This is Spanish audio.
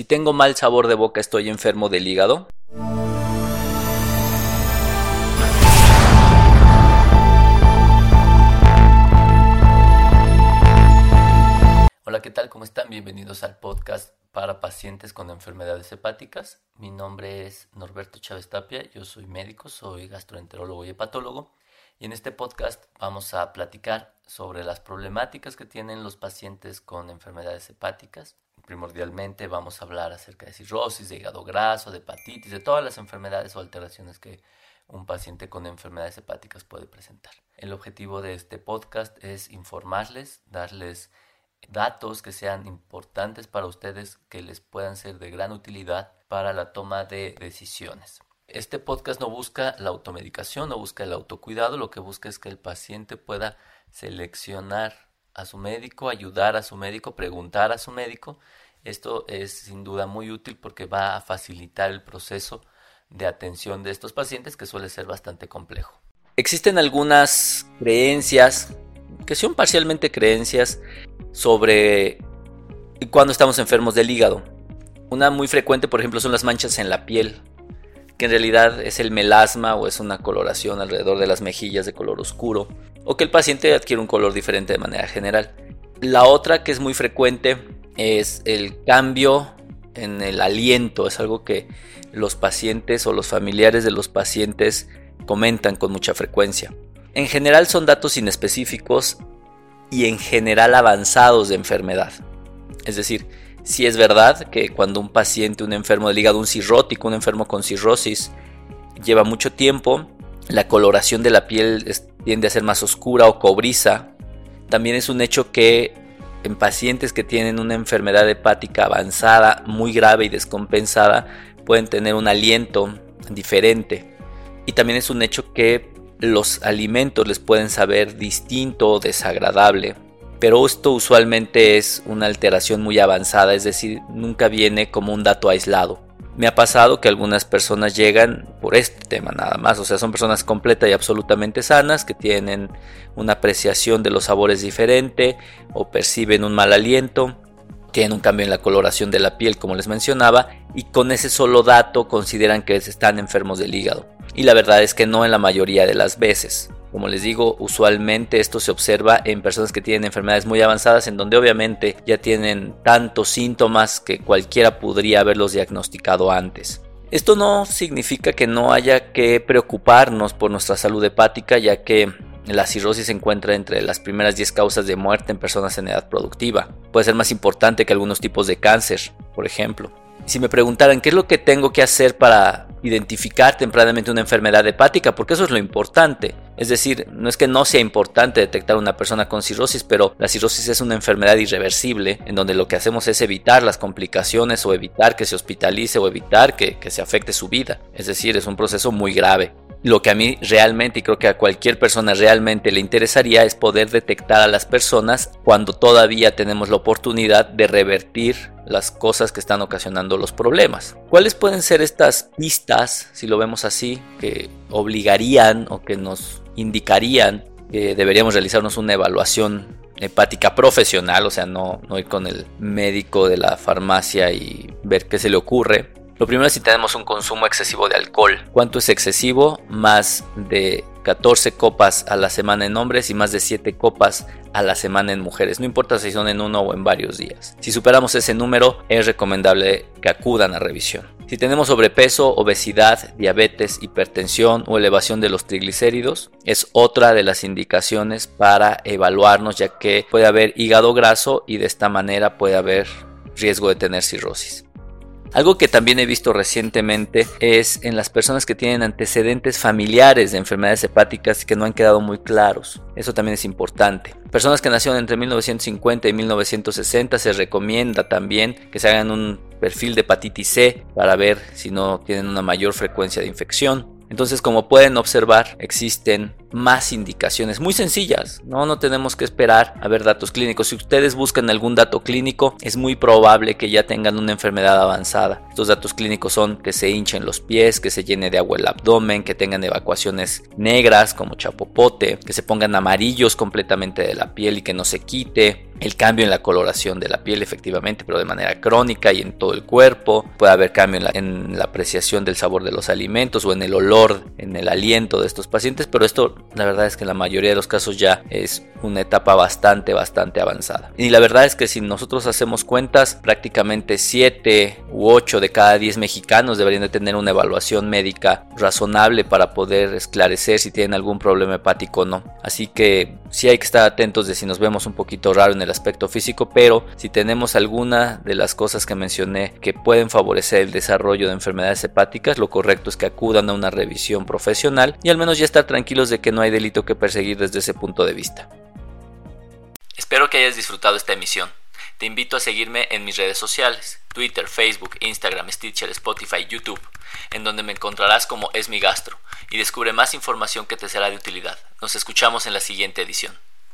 Si tengo mal sabor de boca, estoy enfermo del hígado. Hola, ¿qué tal? ¿Cómo están? Bienvenidos al podcast para pacientes con enfermedades hepáticas. Mi nombre es Norberto Chávez Tapia, yo soy médico, soy gastroenterólogo y hepatólogo. Y en este podcast vamos a platicar sobre las problemáticas que tienen los pacientes con enfermedades hepáticas. Primordialmente vamos a hablar acerca de cirrosis, de hígado graso, de hepatitis, de todas las enfermedades o alteraciones que un paciente con enfermedades hepáticas puede presentar. El objetivo de este podcast es informarles, darles datos que sean importantes para ustedes, que les puedan ser de gran utilidad para la toma de decisiones. Este podcast no busca la automedicación, no busca el autocuidado, lo que busca es que el paciente pueda seleccionar a su médico, ayudar a su médico, preguntar a su médico. Esto es sin duda muy útil porque va a facilitar el proceso de atención de estos pacientes que suele ser bastante complejo. Existen algunas creencias, que son parcialmente creencias, sobre cuando estamos enfermos del hígado. Una muy frecuente, por ejemplo, son las manchas en la piel que en realidad es el melasma o es una coloración alrededor de las mejillas de color oscuro, o que el paciente adquiere un color diferente de manera general. La otra que es muy frecuente es el cambio en el aliento, es algo que los pacientes o los familiares de los pacientes comentan con mucha frecuencia. En general son datos inespecíficos y en general avanzados de enfermedad. Es decir, si es verdad que cuando un paciente, un enfermo del hígado, un cirrótico, un enfermo con cirrosis, lleva mucho tiempo, la coloración de la piel tiende a ser más oscura o cobriza. También es un hecho que en pacientes que tienen una enfermedad hepática avanzada, muy grave y descompensada, pueden tener un aliento diferente. Y también es un hecho que los alimentos les pueden saber distinto o desagradable pero esto usualmente es una alteración muy avanzada, es decir, nunca viene como un dato aislado. Me ha pasado que algunas personas llegan por este tema nada más, o sea, son personas completas y absolutamente sanas que tienen una apreciación de los sabores diferente o perciben un mal aliento, tienen un cambio en la coloración de la piel como les mencionaba y con ese solo dato consideran que están enfermos del hígado. Y la verdad es que no en la mayoría de las veces. Como les digo, usualmente esto se observa en personas que tienen enfermedades muy avanzadas en donde obviamente ya tienen tantos síntomas que cualquiera podría haberlos diagnosticado antes. Esto no significa que no haya que preocuparnos por nuestra salud hepática ya que la cirrosis se encuentra entre las primeras 10 causas de muerte en personas en edad productiva. Puede ser más importante que algunos tipos de cáncer, por ejemplo. Si me preguntaran qué es lo que tengo que hacer para identificar tempranamente una enfermedad hepática, porque eso es lo importante. Es decir, no es que no sea importante detectar una persona con cirrosis, pero la cirrosis es una enfermedad irreversible, en donde lo que hacemos es evitar las complicaciones o evitar que se hospitalice o evitar que, que se afecte su vida. Es decir, es un proceso muy grave. Lo que a mí realmente y creo que a cualquier persona realmente le interesaría es poder detectar a las personas cuando todavía tenemos la oportunidad de revertir las cosas que están ocasionando los problemas. ¿Cuáles pueden ser estas pistas, si lo vemos así, que obligarían o que nos indicarían que deberíamos realizarnos una evaluación hepática profesional, o sea, no, no ir con el médico de la farmacia y ver qué se le ocurre, lo primero es si tenemos un consumo excesivo de alcohol. ¿Cuánto es excesivo? Más de 14 copas a la semana en hombres y más de 7 copas a la semana en mujeres. No importa si son en uno o en varios días. Si superamos ese número, es recomendable que acudan a revisión. Si tenemos sobrepeso, obesidad, diabetes, hipertensión o elevación de los triglicéridos, es otra de las indicaciones para evaluarnos ya que puede haber hígado graso y de esta manera puede haber riesgo de tener cirrosis. Algo que también he visto recientemente es en las personas que tienen antecedentes familiares de enfermedades hepáticas que no han quedado muy claros. Eso también es importante. Personas que nacieron entre 1950 y 1960 se recomienda también que se hagan un perfil de hepatitis C para ver si no tienen una mayor frecuencia de infección. Entonces, como pueden observar, existen más indicaciones muy sencillas. No, no tenemos que esperar a ver datos clínicos. Si ustedes buscan algún dato clínico, es muy probable que ya tengan una enfermedad avanzada. Estos datos clínicos son que se hinchen los pies, que se llene de agua el abdomen, que tengan evacuaciones negras como chapopote, que se pongan amarillos completamente de la piel y que no se quite, el cambio en la coloración de la piel efectivamente, pero de manera crónica y en todo el cuerpo. Puede haber cambio en la, apreciación del sabor de los alimentos o en el olor, en el aliento de estos pacientes, pero esto la verdad es que en la mayoría de los casos ya es una etapa bastante, bastante avanzada. Y la verdad es que si nosotros hacemos cuentas, prácticamente 7 u 8 de cada 10 mexicanos deberían de tener una evaluación médica razonable para poder esclarecer si tienen algún problema hepático o no. Así que sí hay que estar atentos de si nos vemos un poquito raro en el aspecto físico, pero si tenemos alguna de las cosas que mencioné que pueden favorecer el desarrollo de enfermedades hepáticas, lo correcto es que acudan a una revisión profesional y al menos ya estar tranquilos de que no hay delito que perseguir desde ese punto de vista. Espero que hayas disfrutado esta emisión. Te invito a seguirme en mis redes sociales, Twitter, Facebook, Instagram, Stitcher, Spotify, YouTube, en donde me encontrarás como Es mi Gastro y descubre más información que te será de utilidad. Nos escuchamos en la siguiente edición.